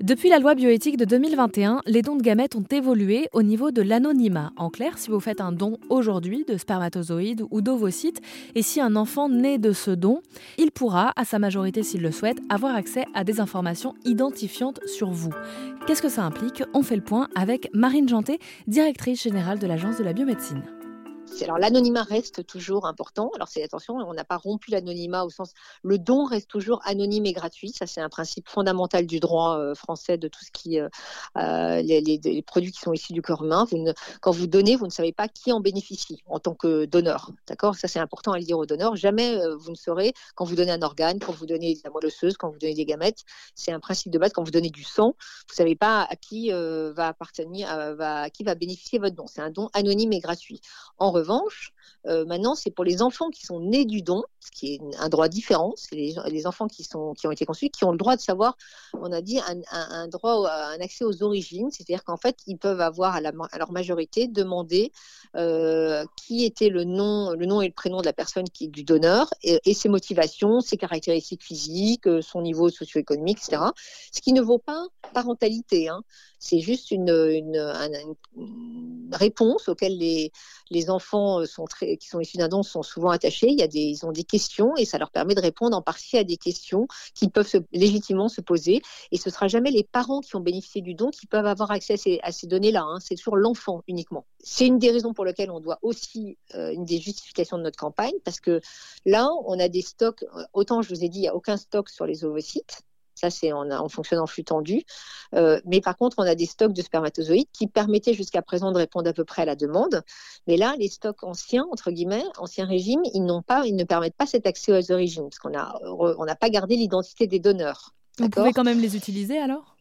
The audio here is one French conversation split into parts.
Depuis la loi bioéthique de 2021, les dons de gamètes ont évolué au niveau de l'anonymat. En clair, si vous faites un don aujourd'hui de spermatozoïdes ou d'ovocytes, et si un enfant naît de ce don, il pourra, à sa majorité s'il le souhaite, avoir accès à des informations identifiantes sur vous. Qu'est-ce que ça implique? On fait le point avec Marine Janté, directrice générale de l'Agence de la biomédecine. Alors l'anonymat reste toujours important. Alors c'est attention, on n'a pas rompu l'anonymat au sens le don reste toujours anonyme et gratuit. Ça c'est un principe fondamental du droit euh, français de tout ce qui euh, euh les, produits qui sont issus du corps humain. Ne, quand vous donnez, vous ne savez pas qui en bénéficie en tant que donneur. D'accord? Ça c'est important à le dire aux donneurs. Jamais vous ne saurez quand vous donnez un organe, quand vous donnez de la moelle osseuse, quand vous donnez des gamètes. C'est un principe de base. Quand vous donnez du sang, vous savez pas à qui va appartenir, à qui va bénéficier votre don. C'est un don anonyme et gratuit. En revanche, euh, maintenant, c'est pour les enfants qui sont nés du don, ce qui est un droit différent. C'est les, enfants qui, ont été conçus qui ont le droit de savoir, on a dit, un, droit, un accès aux origines. C'est-à-dire qu'en fait, ils peuvent avoir à, leur majorité demandé euh, qui était le nom, le nom et le prénom de la personne du donneur et, ses motivations, ses caractéristiques physiques, euh, son niveau socio-économique, etc. Ce qui ne vaut pas parentalité. Hein. C'est juste une, réponse auquel les enfants sont très, qui sont issus d'un don sont souvent attachés. Il y a des, ils ont des questions et ça leur permet de répondre en partie à des questions qui peuvent légitimement se poser. Et ce ne sera jamais les parents qui ont bénéficié du don qui peuvent avoir accès à ces, données-là. Hein. C'est toujours l'enfant uniquement. C'est une des raisons pour lesquelles on doit aussi, euh, une des justifications de notre campagne, parce que là, on a des stocks, autant je vous ai dit, il n'y a aucun stock sur les ovocytes. Ça, c'est en, en fonctionne en flux tendu. Euh, mais par contre, on a des stocks de spermatozoïdes qui permettaient jusqu'à présent de répondre à peu près à la demande. Mais là, les stocks anciens, entre guillemets, ancien régime, ils n'ont pas, ils ne permettent pas cet accès aux origines parce qu'on a, on n'a pas gardé l'identité des donneurs. Vous pouvez quand même les utiliser alors?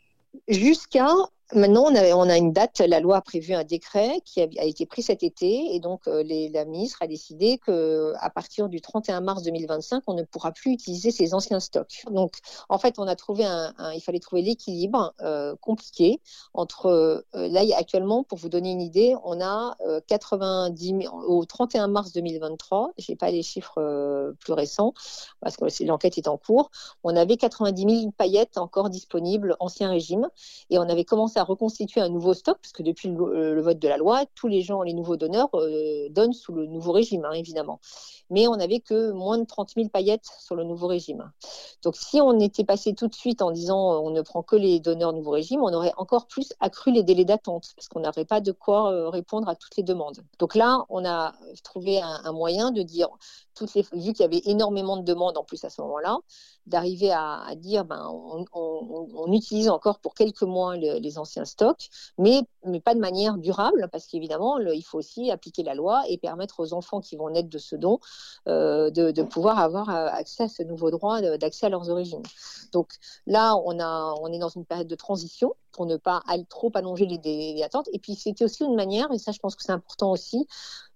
Jusqu'à Maintenant, on a, une date. La loi a prévu un décret qui a, été pris cet été, et donc euh, les, la ministre a décidé que à partir du 31 mars 2025, on ne pourra plus utiliser ces anciens stocks. Donc, en fait, on a trouvé un, il fallait trouver l'équilibre euh, compliqué entre euh, là actuellement, pour vous donner une idée, on a 90 000, au 31 mars 2023. J'ai pas les chiffres plus récents parce que l'enquête est en cours. On avait 90 000 paillettes encore disponibles ancien régime, et on avait commencé à reconstituer un nouveau stock, parce que depuis le, le, vote de la loi, tous les gens, les nouveaux donneurs, euh, donnent sous le nouveau régime, hein, évidemment. Mais on n'avait que moins de 30 000 paillettes sur le nouveau régime. Donc si on était passé tout de suite en disant on ne prend que les donneurs nouveau régime, on aurait encore plus accru les délais d'attente, parce qu'on n'aurait pas de quoi euh, répondre à toutes les demandes. Donc là, on a trouvé un, moyen de dire, toutes les, vu qu'il y avait énormément de demandes en plus à ce moment-là, d'arriver à, dire ben, on, utilise encore pour quelques mois le, les anciens stocks, mais, mais pas de manière durable, parce qu'évidemment, il faut aussi appliquer la loi et permettre aux enfants qui vont naître de ce don euh, de, de, pouvoir avoir euh, accès à ce nouveau droit d'accès à leurs origines. Donc là, on, a, on est dans une période de transition pour ne pas trop allonger les d'attente. Et puis c'était aussi une manière, et ça je pense que c'est important aussi,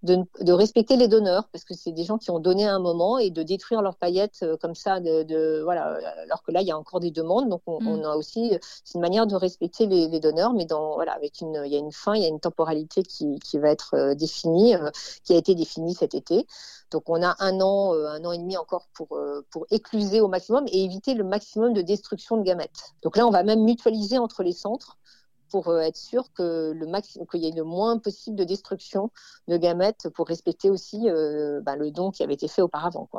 de, de, respecter les donneurs, parce que c'est des gens qui ont donné à un moment et de détruire leurs paillettes euh, comme ça, de, de, voilà, alors que là il y a encore des demandes. Donc on, mm. on a aussi, c'est une manière de respecter les, les, donneurs, mais dans, voilà, avec une, il y a une fin, il y a une temporalité qui, qui va être euh, définie, euh, qui a été définie cet été. Donc on a un an, euh, un an et demi encore pour, euh, pour écluser au maximum et éviter le maximum de destruction de gamètes. Donc là, on va même mutualiser entre les centres pour euh, être sûr que le qu'il y ait le moins possible de destruction de gamètes pour respecter aussi bah, le don qui avait été fait auparavant.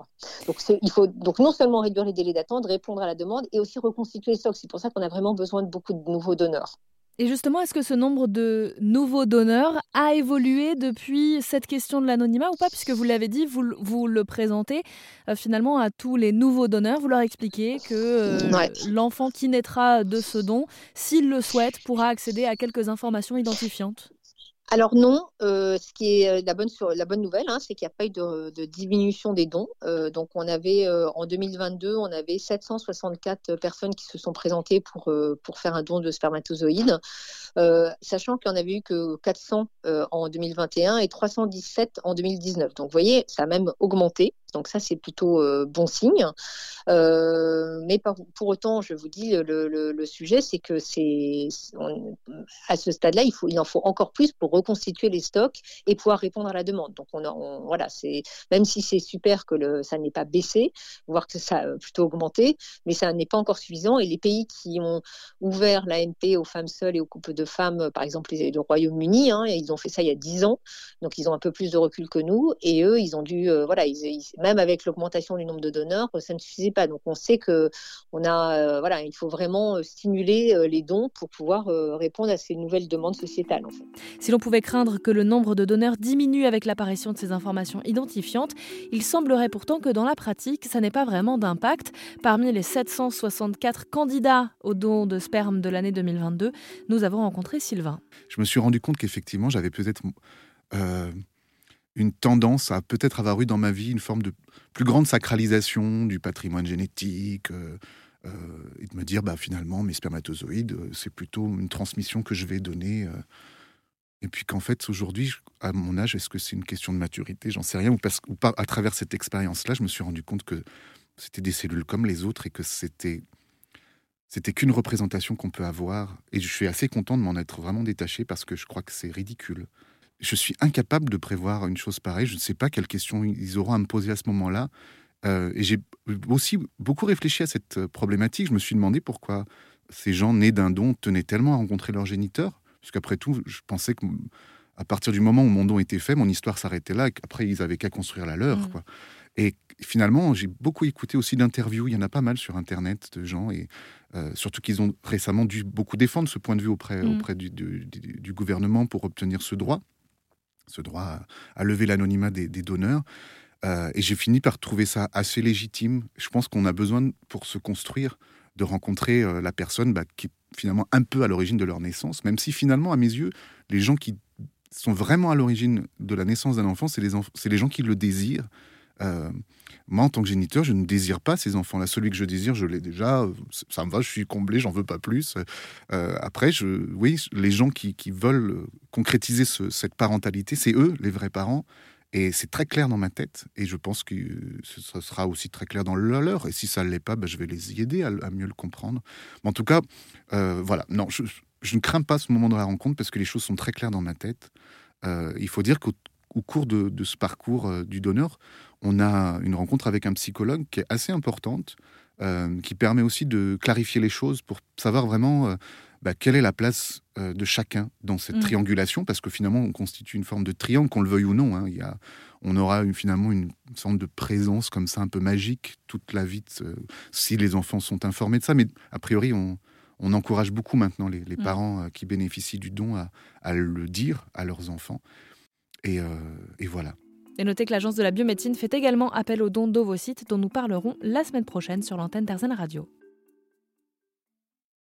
Donc il faut donc non seulement réduire les délais d'attente, répondre à la demande et aussi reconstituer les stocks. C'est pour ça qu'on a vraiment besoin de beaucoup de nouveaux donneurs. Et justement, est-ce que ce nombre de nouveaux donneurs a évolué depuis cette question de l'anonymat ou pas Puisque vous l'avez dit, vous, vous le présentez euh, finalement à tous les nouveaux donneurs, vous leur expliquez que euh, ouais. l'enfant qui naîtra de ce don, s'il le souhaite, pourra accéder à quelques informations identifiantes. Alors non, euh, ce qui est la bonne, la bonne nouvelle, hein, c'est qu'il n'y a pas eu de, diminution des dons. Euh, donc on avait euh, en 2022, on avait 764 personnes qui se sont présentées pour, euh, pour faire un don de spermatozoïdes, euh, sachant qu'il n'y en avait eu que 400 en 2021 et 317 en 2019. Donc vous voyez, ça a même augmenté. Donc ça, c'est plutôt bon signe. mais pour autant, je vous dis, le, sujet, c'est que c'est à ce stade-là, il, faut, il en faut encore plus pour reconstituer les stocks et pouvoir répondre à la demande. Donc on, voilà, c'est même si c'est super que le, ça n'ait pas baissé, voire que ça a plutôt augmenté, mais ça n'est pas encore suffisant. Et les pays qui ont ouvert l'AMP aux femmes seules et aux couples de femmes, par exemple le Royaume-Uni, hein, ils ont fait ça il y a 10 ans, donc ils ont un peu plus de recul que nous. Et eux, ils ont dû, euh, voilà, même avec l'augmentation du nombre de donneurs, ça ne suffisait pas. Donc on sait que on a, euh, voilà, il faut vraiment euh, stimuler les dons pour pouvoir répondre à ces nouvelles demandes sociétales. En fait. Si l'on pouvait craindre que le nombre de donneurs diminue avec l'apparition de ces informations identifiantes, il semblerait pourtant que dans la pratique, ça n'ait pas vraiment d'impact. Parmi les 764 candidats aux dons de sperme de l'année 2022, nous avons rencontré Sylvain. Je me suis rendu compte qu'effectivement, j'avais peut-être une tendance à peut-être avoir eu dans ma vie une forme de plus grande sacralisation du patrimoine génétique. Euh, euh, et de me dire, bah, finalement, mes spermatozoïdes, euh, c'est plutôt une transmission que je vais donner. et puis qu'en fait, aujourd'hui, à mon âge, est-ce que c'est une question de maturité? J'en sais rien. Ou, parce, ou à travers cette expérience-là, je me suis rendu compte que c'était des cellules comme les autres et que c'était c'était qu'une représentation qu'on peut avoir. Et je suis assez content de m'en être vraiment détaché parce que je crois que c'est ridicule je suis incapable de prévoir une chose pareille. Je ne sais pas quelles questions ils auront à me poser à ce moment-là. Euh, et j'ai aussi beaucoup réfléchi à cette euh, problématique. Je me suis demandé pourquoi ces gens nés d'un don tenaient tellement à rencontrer leur géniteur. Puisqu'après tout, je pensais que à partir du moment où mon don était fait, mon histoire s'arrêtait là. Après, ils avaient qu'à construire la leur. Mmh. Quoi. Et finalement, j'ai beaucoup écouté aussi d'interviews. Il y en a pas mal sur Internet de gens, et euh, surtout qu'ils ont récemment dû beaucoup défendre ce point de vue auprès, mmh. auprès du, du, gouvernement pour obtenir ce droit ce droit à, lever l'anonymat des, donneurs. Euh, et j'ai fini par trouver ça assez légitime. Je pense qu'on a besoin, pour se construire, de rencontrer euh, la personne bah, qui est finalement un peu à l'origine de leur naissance, même si finalement, à mes yeux, les gens qui sont vraiment à l'origine de la naissance d'un enfant, c'est les, les gens qui le désirent, euh, moi, en tant que géniteur, je ne désire pas ces enfants-là. Celui que je désire, je l'ai déjà. Ça me va, je suis comblé, j'en veux pas plus. Euh, après, oui, les gens qui, veulent concrétiser cette parentalité, c'est eux, les vrais parents. Et c'est très clair dans ma tête. Et je pense que ce sera aussi très clair dans le leur. Et si ça ne l'est pas, ben, je vais les y aider à, mieux le comprendre. En tout cas, euh, voilà. Non, je, ne crains pas ce moment de la rencontre parce que les choses sont très claires dans ma tête. il faut dire qu'au au cours de, ce parcours euh, du donneur, on a une rencontre avec un psychologue qui est assez importante, euh, qui permet aussi de clarifier les choses pour savoir vraiment euh, bah, quelle est la place de chacun dans cette mmh. triangulation, parce que finalement, on constitue une forme de triangle, qu'on le veuille ou non. Hein. Il y a, on aura finalement une sorte de présence comme ça, un peu magique, toute la vie, si les enfants sont informés de ça. Mais a priori, on, encourage beaucoup maintenant les, mmh. parents qui bénéficient du don à, le dire à leurs enfants. Euh, et, voilà. Et notez que l'Agence de la biomédecine fait également appel aux dons d'ovocytes dont nous parlerons la semaine prochaine sur l'antenne d'Arzen Radio.